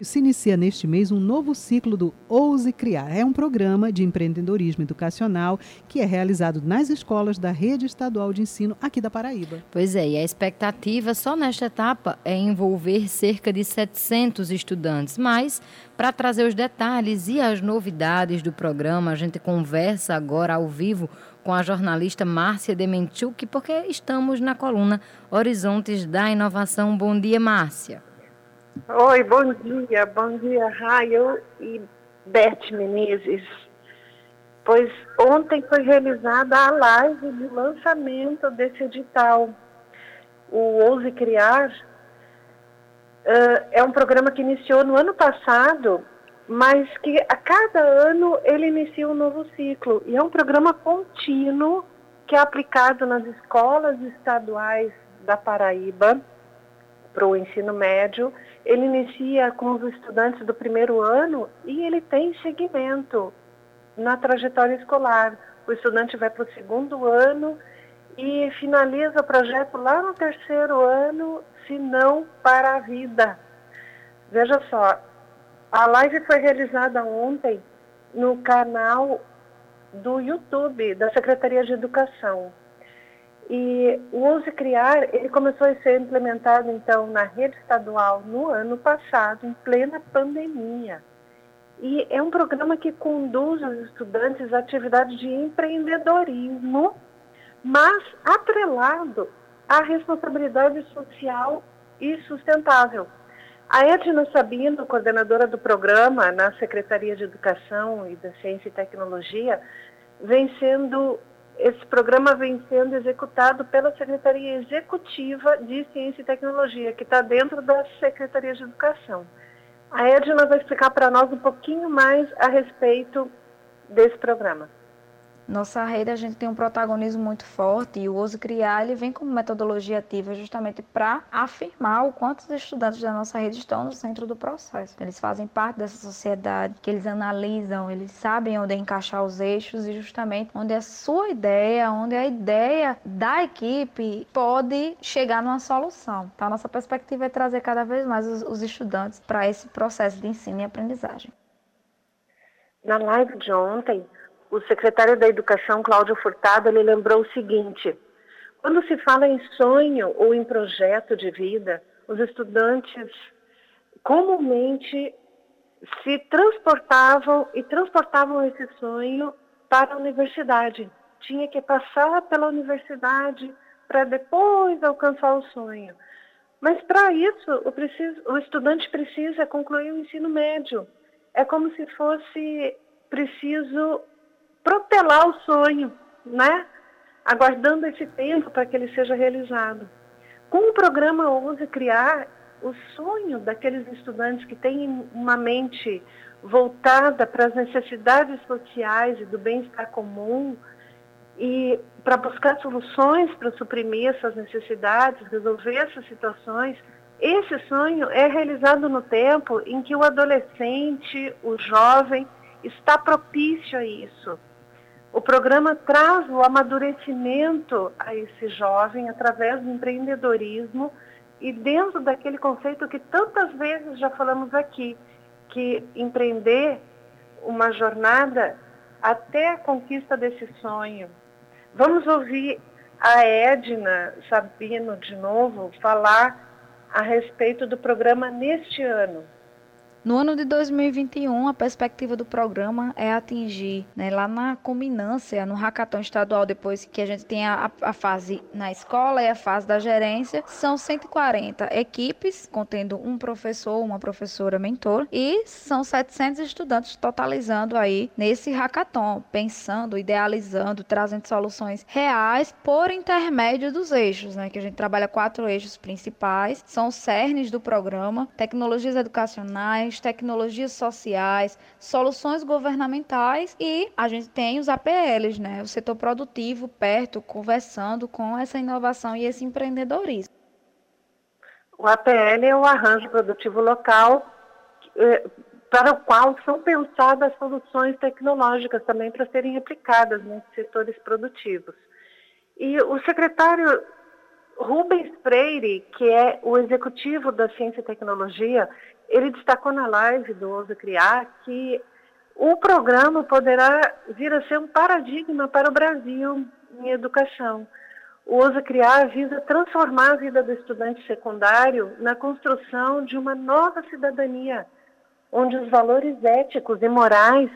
Se inicia neste mês um novo ciclo do Ouse Criar. É um programa de empreendedorismo educacional que é realizado nas escolas da rede estadual de ensino aqui da Paraíba. Pois é, e a expectativa só nesta etapa é envolver cerca de 700 estudantes. Mas, para trazer os detalhes e as novidades do programa, a gente conversa agora ao vivo com a jornalista Márcia Demenchuk, porque estamos na coluna Horizontes da Inovação. Bom dia, Márcia. Oi, bom dia, bom dia, Raio e Beth Menezes. Pois ontem foi realizada a live de lançamento desse edital. O Ouse Criar uh, é um programa que iniciou no ano passado, mas que a cada ano ele inicia um novo ciclo. E é um programa contínuo que é aplicado nas escolas estaduais da Paraíba para o ensino médio ele inicia com os estudantes do primeiro ano e ele tem seguimento na trajetória escolar. O estudante vai para o segundo ano e finaliza o projeto lá no terceiro ano, se não para a vida. Veja só, a live foi realizada ontem no canal do YouTube da Secretaria de Educação. E o Use Criar, ele começou a ser implementado, então, na rede estadual no ano passado, em plena pandemia. E é um programa que conduz os estudantes a atividades de empreendedorismo, mas atrelado à responsabilidade social e sustentável. A Edna Sabino, coordenadora do programa na Secretaria de Educação e da Ciência e Tecnologia, vem sendo esse programa vem sendo executado pela Secretaria Executiva de Ciência e Tecnologia, que está dentro da Secretaria de Educação. A Edna vai explicar para nós um pouquinho mais a respeito desse programa. Nossa rede a gente tem um protagonismo muito forte e o Uso Criar ele vem como metodologia ativa justamente para afirmar o quanto os estudantes da nossa rede estão no centro do processo. Eles fazem parte dessa sociedade, que eles analisam, eles sabem onde encaixar os eixos e justamente onde a sua ideia, onde a ideia da equipe pode chegar numa solução. Então, a nossa perspectiva é trazer cada vez mais os, os estudantes para esse processo de ensino e aprendizagem. Na live de ontem, o secretário da Educação, Cláudio Furtado, ele lembrou o seguinte: quando se fala em sonho ou em projeto de vida, os estudantes comumente se transportavam e transportavam esse sonho para a universidade. Tinha que passar pela universidade para depois alcançar o sonho. Mas para isso, o, preciso, o estudante precisa concluir o ensino médio. É como se fosse preciso protelar o sonho, né? Aguardando esse tempo para que ele seja realizado. Com o programa Ouse Criar, o sonho daqueles estudantes que têm uma mente voltada para as necessidades sociais e do bem-estar comum e para buscar soluções para suprimir essas necessidades, resolver essas situações, esse sonho é realizado no tempo em que o adolescente, o jovem, está propício a isso. O programa traz o amadurecimento a esse jovem através do empreendedorismo e dentro daquele conceito que tantas vezes já falamos aqui, que empreender uma jornada até a conquista desse sonho. Vamos ouvir a Edna Sabino de novo falar a respeito do programa neste ano. No ano de 2021, a perspectiva do programa é atingir, né, lá na culminância, no hackathon estadual, depois que a gente tem a, a, fase na escola e a fase da gerência, são 140 equipes, contendo um professor, uma professora mentor, e são 700 estudantes totalizando aí nesse hackathon, pensando, idealizando, trazendo soluções reais por intermédio dos eixos, né, que a gente trabalha quatro eixos principais, são os cernes do programa, tecnologias educacionais, tecnologias sociais, soluções governamentais e a gente tem os APLs, né? O setor produtivo perto, conversando com essa inovação e esse empreendedorismo. O APL é o arranjo produtivo local eh, para o qual são pensadas soluções tecnológicas também para serem aplicadas nesses setores produtivos. E o secretário Rubens Freire, que é o executivo da Ciência e Tecnologia, ele destacou na live do Ousa Criar que o programa poderá vir a ser um paradigma para o Brasil em educação. O Ousa Criar visa transformar a vida do estudante secundário na construção de uma nova cidadania, onde os valores éticos e morais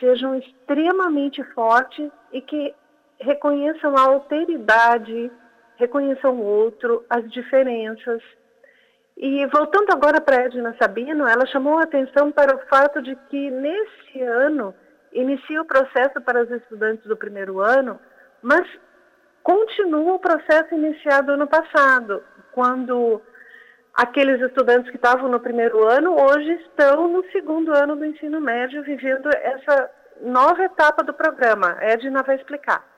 sejam extremamente fortes e que reconheçam a alteridade, reconheçam o outro, as diferenças. E voltando agora para Edna Sabino, ela chamou a atenção para o fato de que nesse ano inicia o processo para os estudantes do primeiro ano, mas continua o processo iniciado ano passado, quando aqueles estudantes que estavam no primeiro ano hoje estão no segundo ano do ensino médio vivendo essa nova etapa do programa. A Edna vai explicar.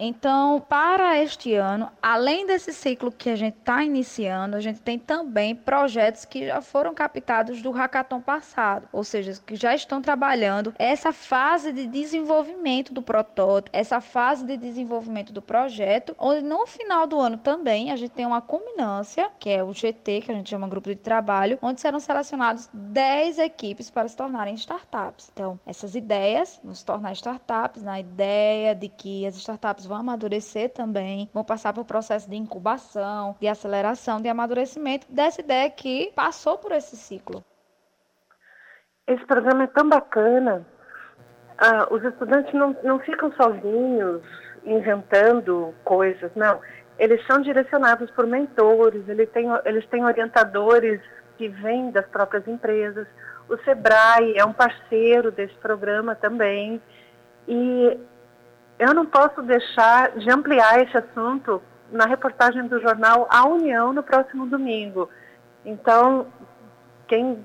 Então, para este ano, além desse ciclo que a gente está iniciando, a gente tem também projetos que já foram captados do hackathon passado, ou seja, que já estão trabalhando essa fase de desenvolvimento do protótipo, essa fase de desenvolvimento do projeto, onde no final do ano também a gente tem uma culminância, que é o GT, que a gente chama grupo de trabalho, onde serão selecionados 10 equipes para se tornarem startups. Então, essas ideias se tornar startups, na ideia de que as startups vão amadurecer também, vão passar por processo de incubação, de aceleração, de amadurecimento dessa ideia que passou por esse ciclo. Esse programa é tão bacana. Ah, os estudantes não, não ficam sozinhos inventando coisas, não. Eles são direcionados por mentores, eles têm, eles têm orientadores que vêm das próprias empresas. O Sebrae é um parceiro desse programa também. E eu não posso deixar de ampliar esse assunto na reportagem do jornal A União no próximo domingo. Então, quem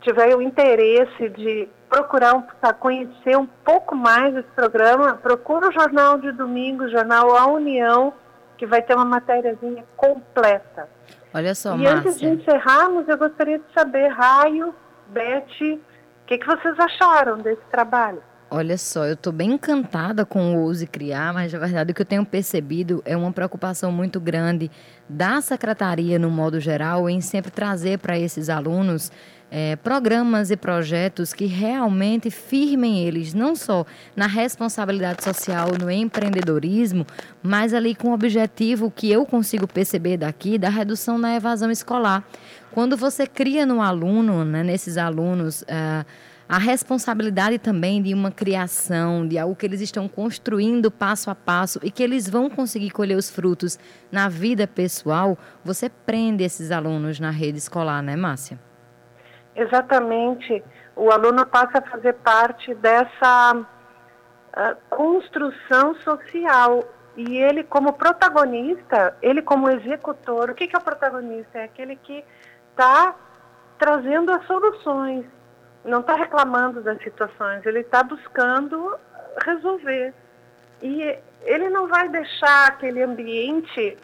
tiver o interesse de procurar conhecer um pouco mais esse programa, procura o jornal de domingo, o jornal A União, que vai ter uma matériazinha completa. Olha só, E Márcia. antes de encerrarmos, eu gostaria de saber, Raio, Beth, o que, que vocês acharam desse trabalho? Olha só, eu estou bem encantada com o Ouse Criar, mas na verdade o que eu tenho percebido é uma preocupação muito grande da secretaria, no modo geral, em sempre trazer para esses alunos é, programas e projetos que realmente firmem eles, não só na responsabilidade social, no empreendedorismo, mas ali com o objetivo que eu consigo perceber daqui da redução na evasão escolar. Quando você cria no aluno, né, nesses alunos, uh, a responsabilidade também de uma criação, de algo que eles estão construindo passo a passo e que eles vão conseguir colher os frutos na vida pessoal, você prende esses alunos na rede escolar, né, Márcia? Exatamente. O aluno passa a fazer parte dessa uh, construção social. E ele, como protagonista, ele, como executor, o que é o protagonista? É aquele que está trazendo as soluções não está reclamando das situações, ele está buscando resolver. E ele não vai deixar aquele ambiente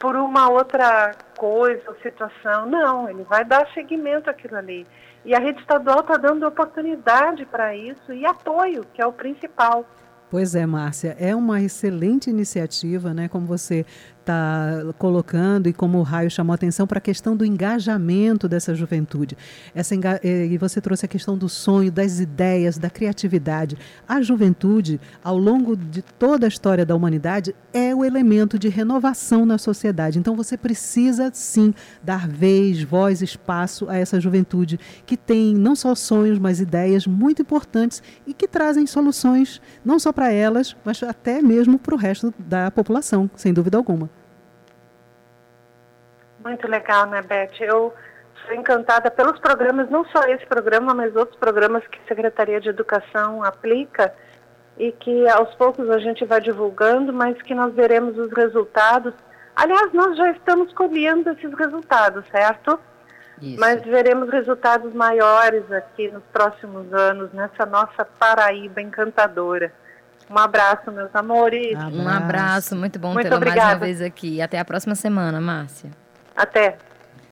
por uma outra coisa ou situação, não, ele vai dar seguimento àquilo ali. E a rede estadual está dando oportunidade para isso e apoio, que é o principal. Pois é, Márcia, é uma excelente iniciativa, né? Como você está colocando e como o Raio chamou atenção para a questão do engajamento dessa juventude. Essa, eh, e você trouxe a questão do sonho, das ideias, da criatividade. A juventude, ao longo de toda a história da humanidade, é o elemento de renovação na sociedade. Então você precisa, sim, dar vez, voz, espaço a essa juventude que tem não só sonhos, mas ideias muito importantes e que trazem soluções não só para elas, mas até mesmo para o resto da população, sem dúvida alguma. Muito legal, né, Beth? Eu sou encantada pelos programas, não só esse programa, mas outros programas que a Secretaria de Educação aplica e que aos poucos a gente vai divulgando, mas que nós veremos os resultados. Aliás, nós já estamos colhendo esses resultados, certo? Isso. Mas veremos resultados maiores aqui nos próximos anos, nessa nossa Paraíba encantadora. Um abraço, meus amores. Um abraço, muito bom tê-la mais uma vez aqui. Até a próxima semana, Márcia. Até.